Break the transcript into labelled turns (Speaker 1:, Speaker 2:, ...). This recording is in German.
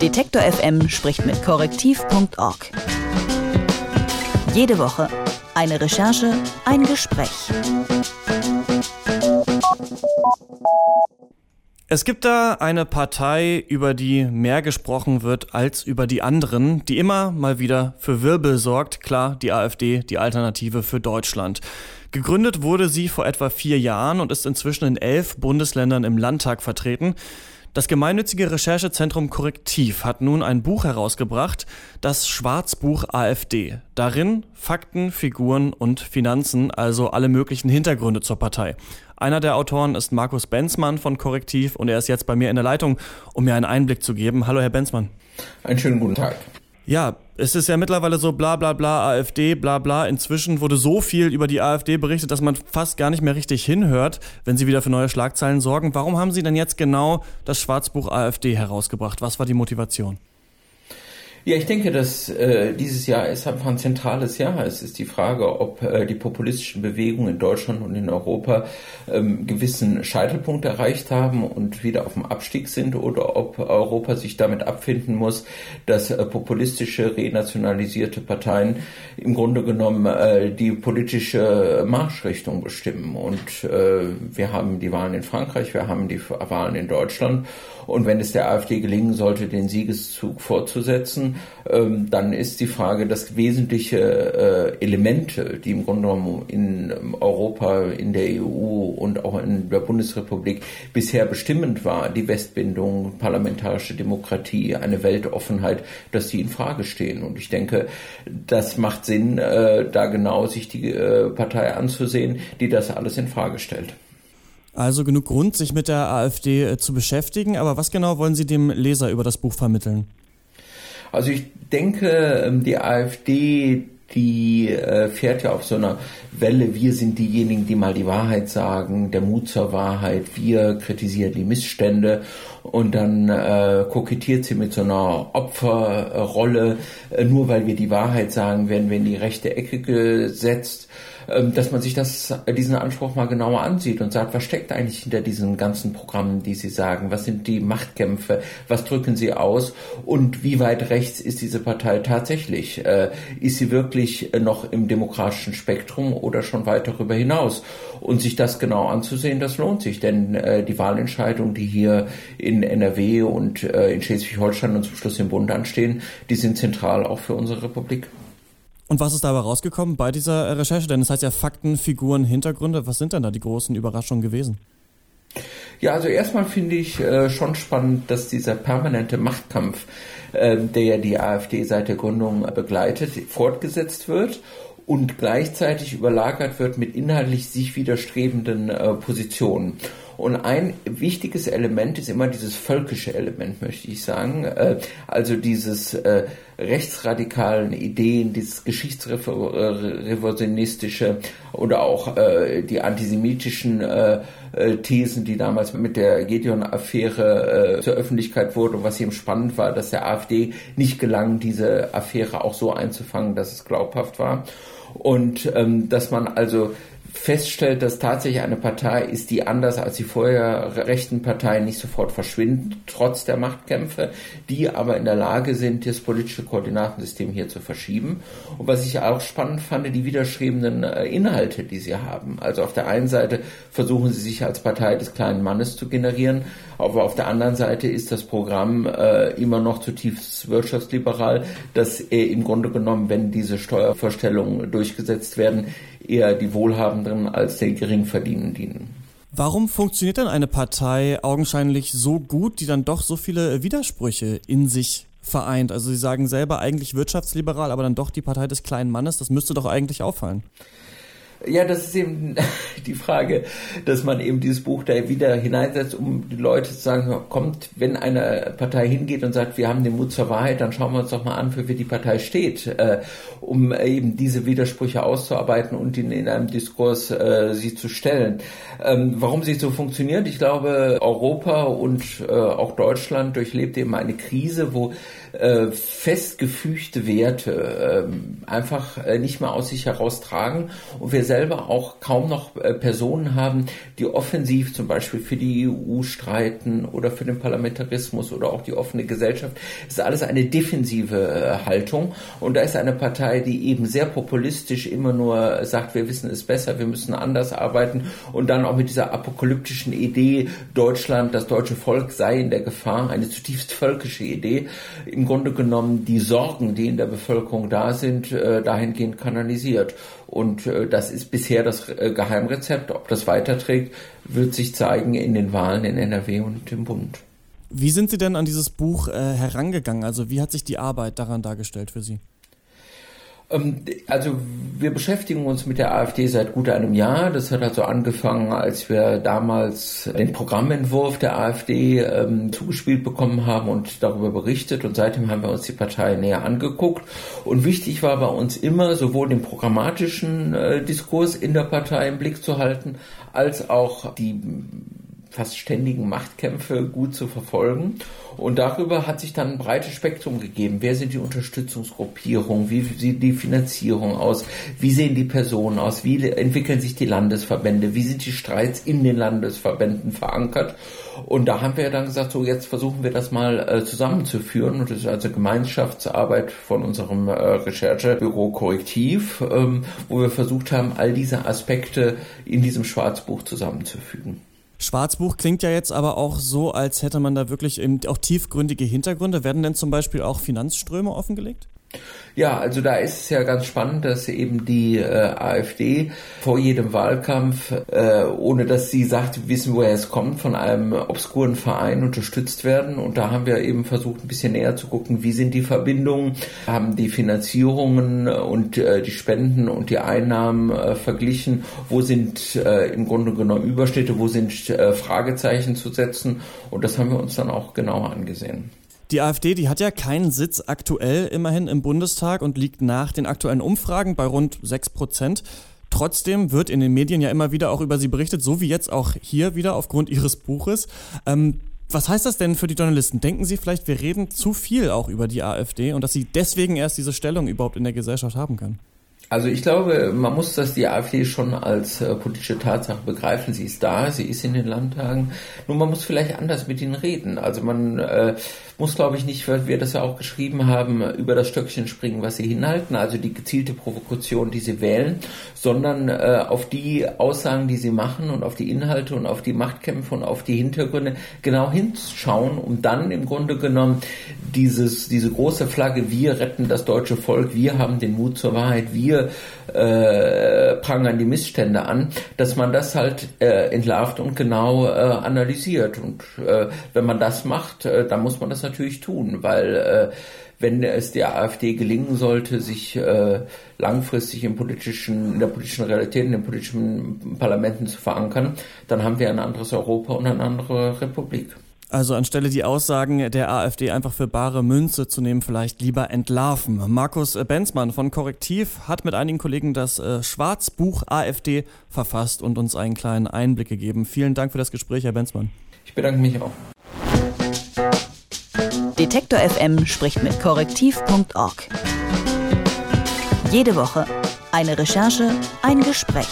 Speaker 1: Detektor FM spricht mit korrektiv.org. Jede Woche eine Recherche, ein Gespräch.
Speaker 2: Es gibt da eine Partei, über die mehr gesprochen wird als über die anderen, die immer mal wieder für Wirbel sorgt. Klar, die AfD, die Alternative für Deutschland. Gegründet wurde sie vor etwa vier Jahren und ist inzwischen in elf Bundesländern im Landtag vertreten. Das gemeinnützige Recherchezentrum Korrektiv hat nun ein Buch herausgebracht, das Schwarzbuch AfD. Darin Fakten, Figuren und Finanzen, also alle möglichen Hintergründe zur Partei. Einer der Autoren ist Markus Benzmann von Korrektiv und er ist jetzt bei mir in der Leitung, um mir einen Einblick zu geben. Hallo, Herr Benzmann.
Speaker 3: Einen schönen guten Tag.
Speaker 2: Ja, es ist ja mittlerweile so bla bla bla AfD, bla bla. Inzwischen wurde so viel über die AfD berichtet, dass man fast gar nicht mehr richtig hinhört, wenn sie wieder für neue Schlagzeilen sorgen. Warum haben Sie denn jetzt genau das Schwarzbuch AfD herausgebracht? Was war die Motivation?
Speaker 3: Ja, ich denke, dass äh, dieses Jahr ist einfach ein zentrales Jahr. Es ist die Frage, ob äh, die populistischen Bewegungen in Deutschland und in Europa ähm, gewissen Scheitelpunkt erreicht haben und wieder auf dem Abstieg sind oder ob Europa sich damit abfinden muss, dass äh, populistische, renationalisierte Parteien im Grunde genommen äh, die politische Marschrichtung bestimmen. Und äh, wir haben die Wahlen in Frankreich, wir haben die Wahlen in Deutschland. Und wenn es der AfD gelingen sollte, den Siegeszug fortzusetzen, ähm, dann ist die Frage, dass wesentliche äh, Elemente, die im Grunde genommen in ähm, Europa, in der EU und auch in der Bundesrepublik bisher bestimmend war, die Westbindung, parlamentarische Demokratie, eine Weltoffenheit, dass die in Frage stehen. Und ich denke, das macht Sinn, äh, da genau sich die äh, Partei anzusehen, die das alles in Frage stellt.
Speaker 2: Also genug Grund, sich mit der AfD äh, zu beschäftigen. Aber was genau wollen Sie dem Leser über das Buch vermitteln?
Speaker 3: Also ich denke, ähm, die AfD, die äh, fährt ja auf so einer Welle, wir sind diejenigen, die mal die Wahrheit sagen, der Mut zur Wahrheit, wir kritisieren die Missstände und dann äh, kokettiert sie mit so einer Opferrolle, äh, nur weil wir die Wahrheit sagen, werden wir in die rechte Ecke gesetzt. Ähm, dass man sich das, diesen Anspruch mal genauer ansieht und sagt, was steckt eigentlich hinter diesen ganzen Programmen, die Sie sagen? Was sind die Machtkämpfe? Was drücken sie aus? Und wie weit rechts ist diese Partei tatsächlich? Äh, ist sie wirklich noch im demokratischen Spektrum oder schon weit darüber hinaus? Und sich das genau anzusehen, das lohnt sich, denn äh, die Wahlentscheidungen, die hier in NRW und äh, in Schleswig-Holstein und zum Schluss im Bund anstehen, die sind zentral auch für unsere Republik.
Speaker 2: Und was ist dabei rausgekommen bei dieser Recherche? Denn es heißt ja Fakten, Figuren, Hintergründe. Was sind denn da die großen Überraschungen gewesen?
Speaker 3: Ja, also erstmal finde ich äh, schon spannend, dass dieser permanente Machtkampf, äh, der ja die AfD seit der Gründung begleitet, fortgesetzt wird und gleichzeitig überlagert wird mit inhaltlich sich widerstrebenden äh, Positionen. Und ein wichtiges Element ist immer dieses völkische Element, möchte ich sagen. Äh, also dieses äh, rechtsradikalen Ideen, dieses geschichtsrevisionistische oder auch äh, die antisemitischen Thesen, die damals mit der Gedeon-Affäre zur Öffentlichkeit wurden. Und was eben spannend war, dass der AfD nicht gelang, diese Affäre auch so einzufangen, dass es glaubhaft war. Und ähm, dass man also feststellt, dass tatsächlich eine Partei ist, die anders als die vorher rechten Parteien nicht sofort verschwindet, trotz der Machtkämpfe, die aber in der Lage sind, das politische Koordinatensystem hier zu verschieben. Und was ich auch spannend fand, die widerstrebenden äh, Inhalte, die sie haben. Also auf der einen Seite versuchen sie sich als Partei des kleinen Mannes zu generieren, aber auf der anderen Seite ist das Programm äh, immer noch zutiefst wirtschaftsliberal, dass äh, im Grunde genommen, wenn diese Steuervorstellungen durchgesetzt werden, eher die Wohlhabenden als der Geringverdienenden dienen.
Speaker 2: Warum funktioniert denn eine Partei augenscheinlich so gut, die dann doch so viele Widersprüche in sich vereint? Also Sie sagen selber eigentlich wirtschaftsliberal, aber dann doch die Partei des kleinen Mannes. Das müsste doch eigentlich auffallen.
Speaker 3: Ja, das ist eben die Frage, dass man eben dieses Buch da wieder hineinsetzt, um die Leute zu sagen, kommt, wenn eine Partei hingeht und sagt, wir haben den Mut zur Wahrheit, dann schauen wir uns doch mal an, für wie die Partei steht, äh, um eben diese Widersprüche auszuarbeiten und in, in einem Diskurs äh, sie zu stellen. Ähm, warum sie so funktioniert? Ich glaube, Europa und äh, auch Deutschland durchlebt eben eine Krise, wo äh, festgefügte Werte äh, einfach äh, nicht mehr aus sich heraustragen und wir selber auch kaum noch äh, Personen haben, die offensiv zum Beispiel für die EU streiten oder für den Parlamentarismus oder auch die offene Gesellschaft. Es ist alles eine defensive äh, Haltung und da ist eine Partei, die eben sehr populistisch immer nur sagt, wir wissen es besser, wir müssen anders arbeiten und dann auch mit dieser apokalyptischen Idee, Deutschland, das deutsche Volk sei in der Gefahr, eine zutiefst völkische Idee, im Grunde genommen die Sorgen, die in der Bevölkerung da sind, äh, dahingehend kanalisiert. Und äh, das ist bisher das äh, Geheimrezept. Ob das weiterträgt, wird sich zeigen in den Wahlen in NRW und im Bund.
Speaker 2: Wie sind Sie denn an dieses Buch herangegangen? Also wie hat sich die Arbeit daran dargestellt für Sie?
Speaker 3: Ähm, also wir beschäftigen uns mit der AfD seit gut einem Jahr. Das hat also angefangen, als wir damals den Programmentwurf der AfD ähm, zugespielt bekommen haben und darüber berichtet. Und seitdem haben wir uns die Partei näher angeguckt. Und wichtig war bei uns immer, sowohl den programmatischen äh, Diskurs in der Partei im Blick zu halten, als auch die fast ständigen Machtkämpfe gut zu verfolgen. Und darüber hat sich dann ein breites Spektrum gegeben. Wer sind die Unterstützungsgruppierungen? Wie sieht die Finanzierung aus? Wie sehen die Personen aus? Wie entwickeln sich die Landesverbände? Wie sind die Streits in den Landesverbänden verankert? Und da haben wir dann gesagt, so jetzt versuchen wir das mal äh, zusammenzuführen. Und das ist also Gemeinschaftsarbeit von unserem äh, Recherchebüro Korrektiv, ähm, wo wir versucht haben, all diese Aspekte in diesem Schwarzbuch zusammenzufügen.
Speaker 2: Schwarzbuch klingt ja jetzt aber auch so, als hätte man da wirklich eben auch tiefgründige Hintergründe. Werden denn zum Beispiel auch Finanzströme offengelegt?
Speaker 3: Ja, also da ist es ja ganz spannend, dass eben die äh, AfD vor jedem Wahlkampf, äh, ohne dass sie sagt, wissen, woher es kommt, von einem obskuren Verein unterstützt werden. Und da haben wir eben versucht, ein bisschen näher zu gucken, wie sind die Verbindungen, haben die Finanzierungen und äh, die Spenden und die Einnahmen äh, verglichen, wo sind äh, im Grunde genommen Überschnitte, wo sind äh, Fragezeichen zu setzen. Und das haben wir uns dann auch genauer angesehen.
Speaker 2: Die AfD, die hat ja keinen Sitz aktuell immerhin im Bundestag und liegt nach den aktuellen Umfragen bei rund 6 Prozent. Trotzdem wird in den Medien ja immer wieder auch über sie berichtet, so wie jetzt auch hier wieder aufgrund ihres Buches. Ähm, was heißt das denn für die Journalisten? Denken Sie vielleicht, wir reden zu viel auch über die AfD und dass sie deswegen erst diese Stellung überhaupt in der Gesellschaft haben kann?
Speaker 3: Also ich glaube, man muss das die AfD schon als äh, politische Tatsache begreifen. Sie ist da, sie ist in den Landtagen. Nur man muss vielleicht anders mit ihnen reden. Also man äh, muss, glaube ich, nicht, weil wir das ja auch geschrieben haben, über das Stöckchen springen, was sie hinhalten, also die gezielte Provokation, die sie wählen, sondern äh, auf die Aussagen, die sie machen und auf die Inhalte und auf die Machtkämpfe und auf die Hintergründe genau hinschauen, um dann im Grunde genommen dieses, diese große Flagge, wir retten das deutsche Volk, wir haben den Mut zur Wahrheit, wir wir äh, prangern die Missstände an, dass man das halt äh, entlarvt und genau äh, analysiert. Und äh, wenn man das macht, äh, dann muss man das natürlich tun, weil äh, wenn es der AfD gelingen sollte, sich äh, langfristig im politischen, in der politischen Realität, in den politischen Parlamenten zu verankern, dann haben wir ein anderes Europa und eine andere Republik.
Speaker 2: Also anstelle die Aussagen der AfD einfach für bare Münze zu nehmen, vielleicht lieber entlarven. Markus Benzmann von Korrektiv hat mit einigen Kollegen das äh, Schwarzbuch AfD verfasst und uns einen kleinen Einblick gegeben. Vielen Dank für das Gespräch, Herr Benzmann.
Speaker 3: Ich bedanke mich auch.
Speaker 1: Detektor FM spricht mit korrektiv.org. Jede Woche eine Recherche, ein Gespräch.